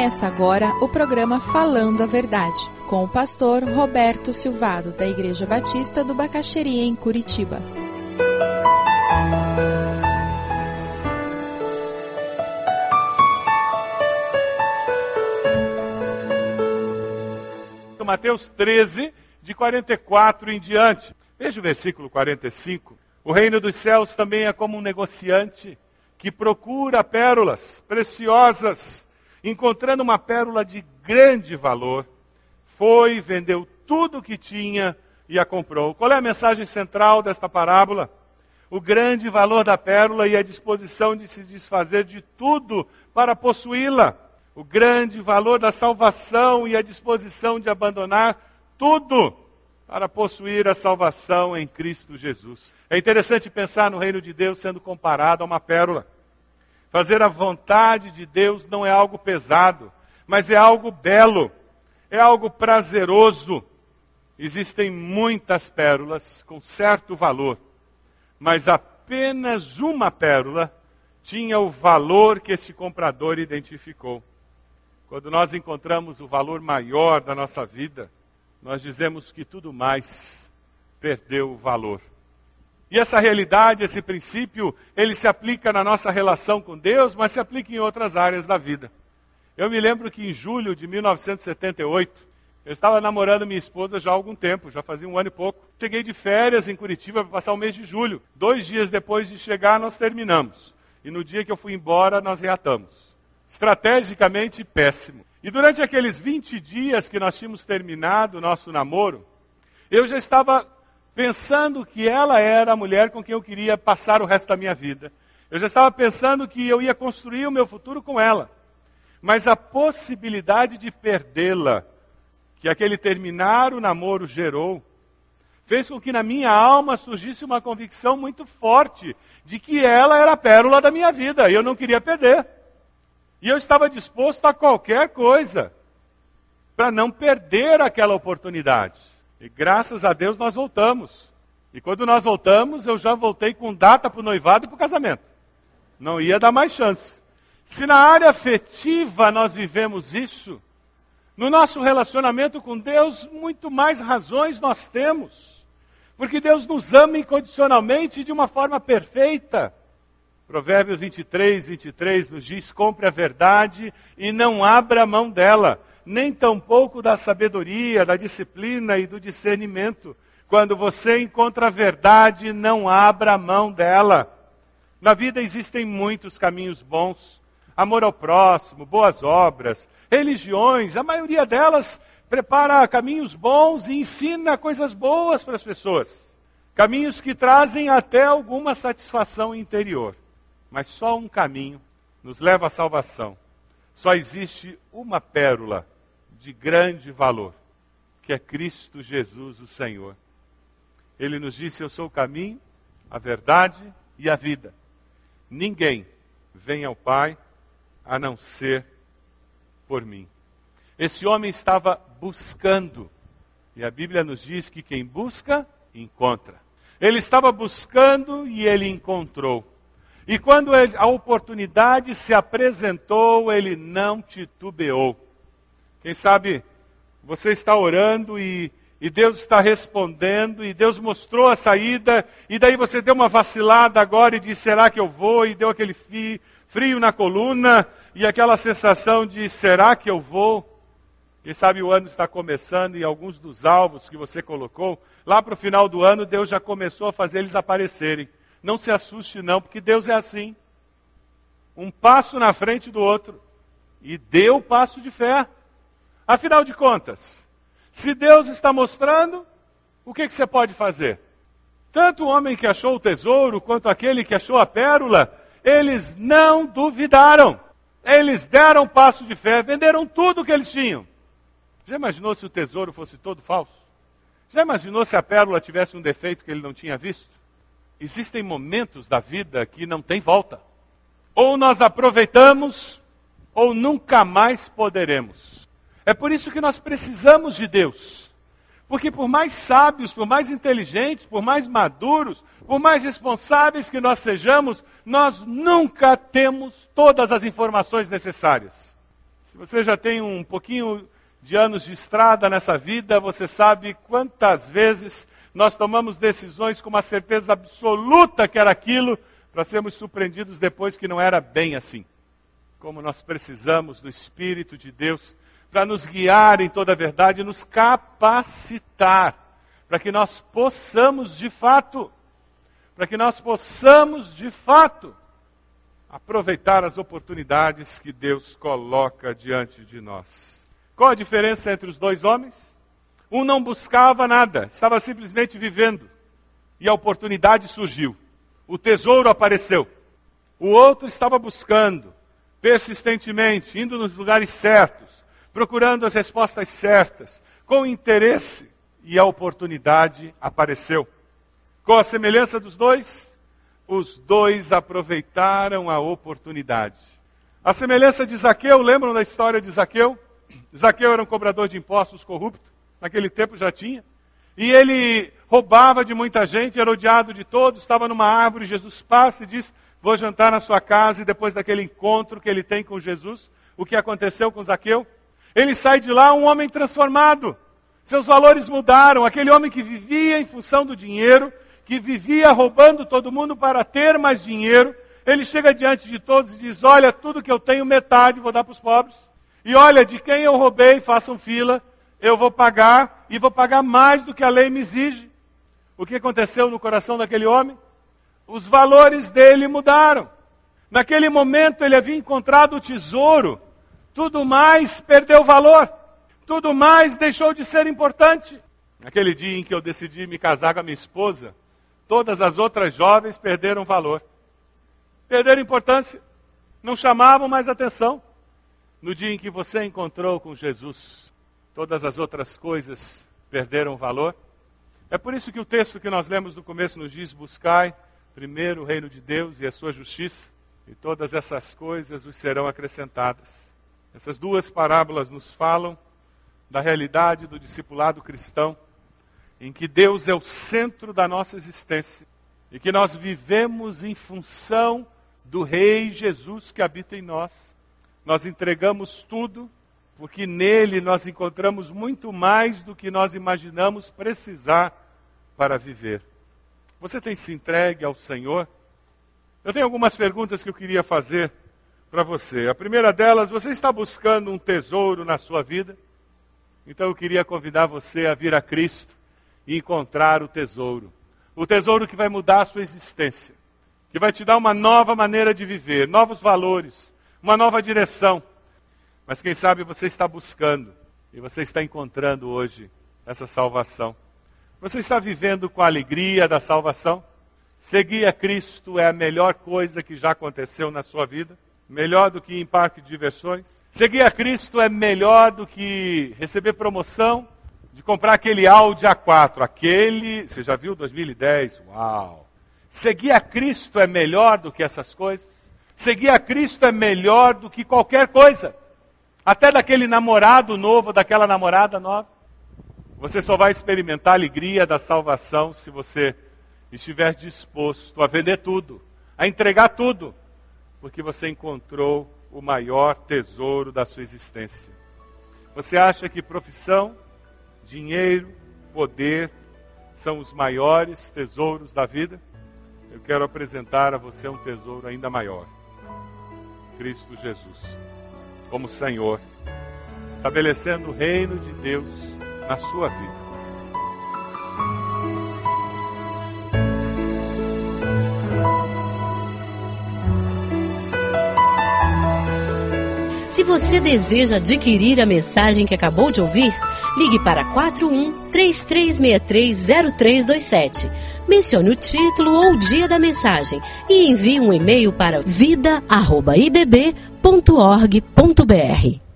Começa agora o programa Falando a Verdade, com o pastor Roberto Silvado, da Igreja Batista do Bacaxeria, em Curitiba. Mateus 13, de 44 em diante. Veja o versículo 45. O reino dos céus também é como um negociante que procura pérolas preciosas, encontrando uma pérola de grande valor, foi, vendeu tudo o que tinha e a comprou. Qual é a mensagem central desta parábola? O grande valor da pérola e a disposição de se desfazer de tudo para possuí-la. O grande valor da salvação e a disposição de abandonar tudo para possuir a salvação em Cristo Jesus. É interessante pensar no reino de Deus sendo comparado a uma pérola. Fazer a vontade de Deus não é algo pesado, mas é algo belo, é algo prazeroso. Existem muitas pérolas com certo valor, mas apenas uma pérola tinha o valor que este comprador identificou. Quando nós encontramos o valor maior da nossa vida, nós dizemos que tudo mais perdeu o valor. E essa realidade, esse princípio, ele se aplica na nossa relação com Deus, mas se aplica em outras áreas da vida. Eu me lembro que em julho de 1978, eu estava namorando minha esposa já há algum tempo, já fazia um ano e pouco. Cheguei de férias em Curitiba para passar o mês de julho. Dois dias depois de chegar, nós terminamos. E no dia que eu fui embora, nós reatamos. Estrategicamente péssimo. E durante aqueles 20 dias que nós tínhamos terminado o nosso namoro, eu já estava pensando que ela era a mulher com quem eu queria passar o resto da minha vida. Eu já estava pensando que eu ia construir o meu futuro com ela. Mas a possibilidade de perdê-la, que aquele terminar o namoro gerou, fez com que na minha alma surgisse uma convicção muito forte de que ela era a pérola da minha vida e eu não queria perder. E eu estava disposto a qualquer coisa para não perder aquela oportunidade. E graças a Deus nós voltamos. E quando nós voltamos, eu já voltei com data para o noivado e para o casamento. Não ia dar mais chance. Se na área afetiva nós vivemos isso, no nosso relacionamento com Deus, muito mais razões nós temos. Porque Deus nos ama incondicionalmente de uma forma perfeita. Provérbios 23, 23 nos diz: compre a verdade e não abra mão dela, nem tampouco da sabedoria, da disciplina e do discernimento. Quando você encontra a verdade, não abra mão dela. Na vida existem muitos caminhos bons: amor ao próximo, boas obras, religiões, a maioria delas prepara caminhos bons e ensina coisas boas para as pessoas. Caminhos que trazem até alguma satisfação interior. Mas só um caminho nos leva à salvação. Só existe uma pérola de grande valor, que é Cristo Jesus, o Senhor. Ele nos disse: Eu sou o caminho, a verdade e a vida. Ninguém vem ao Pai a não ser por mim. Esse homem estava buscando, e a Bíblia nos diz que quem busca, encontra. Ele estava buscando e ele encontrou. E quando a oportunidade se apresentou, ele não titubeou. Quem sabe você está orando e, e Deus está respondendo, e Deus mostrou a saída, e daí você deu uma vacilada agora e disse: será que eu vou? E deu aquele frio na coluna, e aquela sensação de: será que eu vou? Quem sabe o ano está começando e alguns dos alvos que você colocou, lá para o final do ano, Deus já começou a fazer eles aparecerem. Não se assuste, não, porque Deus é assim. Um passo na frente do outro. E deu o passo de fé. Afinal de contas, se Deus está mostrando, o que, que você pode fazer? Tanto o homem que achou o tesouro quanto aquele que achou a pérola, eles não duvidaram. Eles deram passo de fé, venderam tudo o que eles tinham. Já imaginou se o tesouro fosse todo falso? Já imaginou se a pérola tivesse um defeito que ele não tinha visto? Existem momentos da vida que não tem volta. Ou nós aproveitamos, ou nunca mais poderemos. É por isso que nós precisamos de Deus. Porque por mais sábios, por mais inteligentes, por mais maduros, por mais responsáveis que nós sejamos, nós nunca temos todas as informações necessárias. Se você já tem um pouquinho de anos de estrada nessa vida, você sabe quantas vezes nós tomamos decisões com uma certeza absoluta que era aquilo, para sermos surpreendidos depois que não era bem assim. Como nós precisamos do Espírito de Deus para nos guiar em toda a verdade, nos capacitar, para que nós possamos de fato, para que nós possamos de fato aproveitar as oportunidades que Deus coloca diante de nós. Qual a diferença entre os dois homens? Um não buscava nada, estava simplesmente vivendo. E a oportunidade surgiu. O tesouro apareceu. O outro estava buscando, persistentemente, indo nos lugares certos, procurando as respostas certas, com interesse, e a oportunidade apareceu. Qual a semelhança dos dois? Os dois aproveitaram a oportunidade. A semelhança de Zaqueu, lembram da história de Zaqueu? Zaqueu era um cobrador de impostos corrupto naquele tempo já tinha. E ele roubava de muita gente, era odiado de todos, estava numa árvore, Jesus passa e diz: Vou jantar na sua casa, e depois daquele encontro que ele tem com Jesus, o que aconteceu com Zaqueu? Ele sai de lá um homem transformado. Seus valores mudaram. Aquele homem que vivia em função do dinheiro, que vivia roubando todo mundo para ter mais dinheiro, ele chega diante de todos e diz: Olha, tudo que eu tenho, metade vou dar para os pobres. E olha, de quem eu roubei, façam fila, eu vou pagar e vou pagar mais do que a lei me exige. O que aconteceu no coração daquele homem? Os valores dele mudaram. Naquele momento ele havia encontrado o tesouro, tudo mais perdeu valor, tudo mais deixou de ser importante. Naquele dia em que eu decidi me casar com a minha esposa, todas as outras jovens perderam valor, perderam importância, não chamavam mais atenção. No dia em que você encontrou com Jesus, todas as outras coisas perderam valor. É por isso que o texto que nós lemos no começo nos diz: Buscai primeiro o reino de Deus e a sua justiça, e todas essas coisas vos serão acrescentadas. Essas duas parábolas nos falam da realidade do discipulado cristão, em que Deus é o centro da nossa existência e que nós vivemos em função do Rei Jesus que habita em nós. Nós entregamos tudo porque nele nós encontramos muito mais do que nós imaginamos precisar para viver. Você tem se entregue ao Senhor? Eu tenho algumas perguntas que eu queria fazer para você. A primeira delas, você está buscando um tesouro na sua vida? Então eu queria convidar você a vir a Cristo e encontrar o tesouro. O tesouro que vai mudar a sua existência, que vai te dar uma nova maneira de viver, novos valores, uma nova direção. Mas quem sabe você está buscando e você está encontrando hoje essa salvação. Você está vivendo com a alegria da salvação? Seguir a Cristo é a melhor coisa que já aconteceu na sua vida? Melhor do que ir em parque de diversões? Seguir a Cristo é melhor do que receber promoção de comprar aquele Audi A4, aquele, você já viu 2010? Uau! Seguir a Cristo é melhor do que essas coisas? Seguir a Cristo é melhor do que qualquer coisa. Até daquele namorado novo, daquela namorada nova. Você só vai experimentar a alegria da salvação se você estiver disposto a vender tudo, a entregar tudo, porque você encontrou o maior tesouro da sua existência. Você acha que profissão, dinheiro, poder são os maiores tesouros da vida? Eu quero apresentar a você um tesouro ainda maior: Cristo Jesus como Senhor, estabelecendo o reino de Deus na sua vida. Se você deseja adquirir a mensagem que acabou de ouvir, ligue para 41 3363 0327. Mencione o título ou o dia da mensagem e envie um e-mail para vida@ibb.org.br.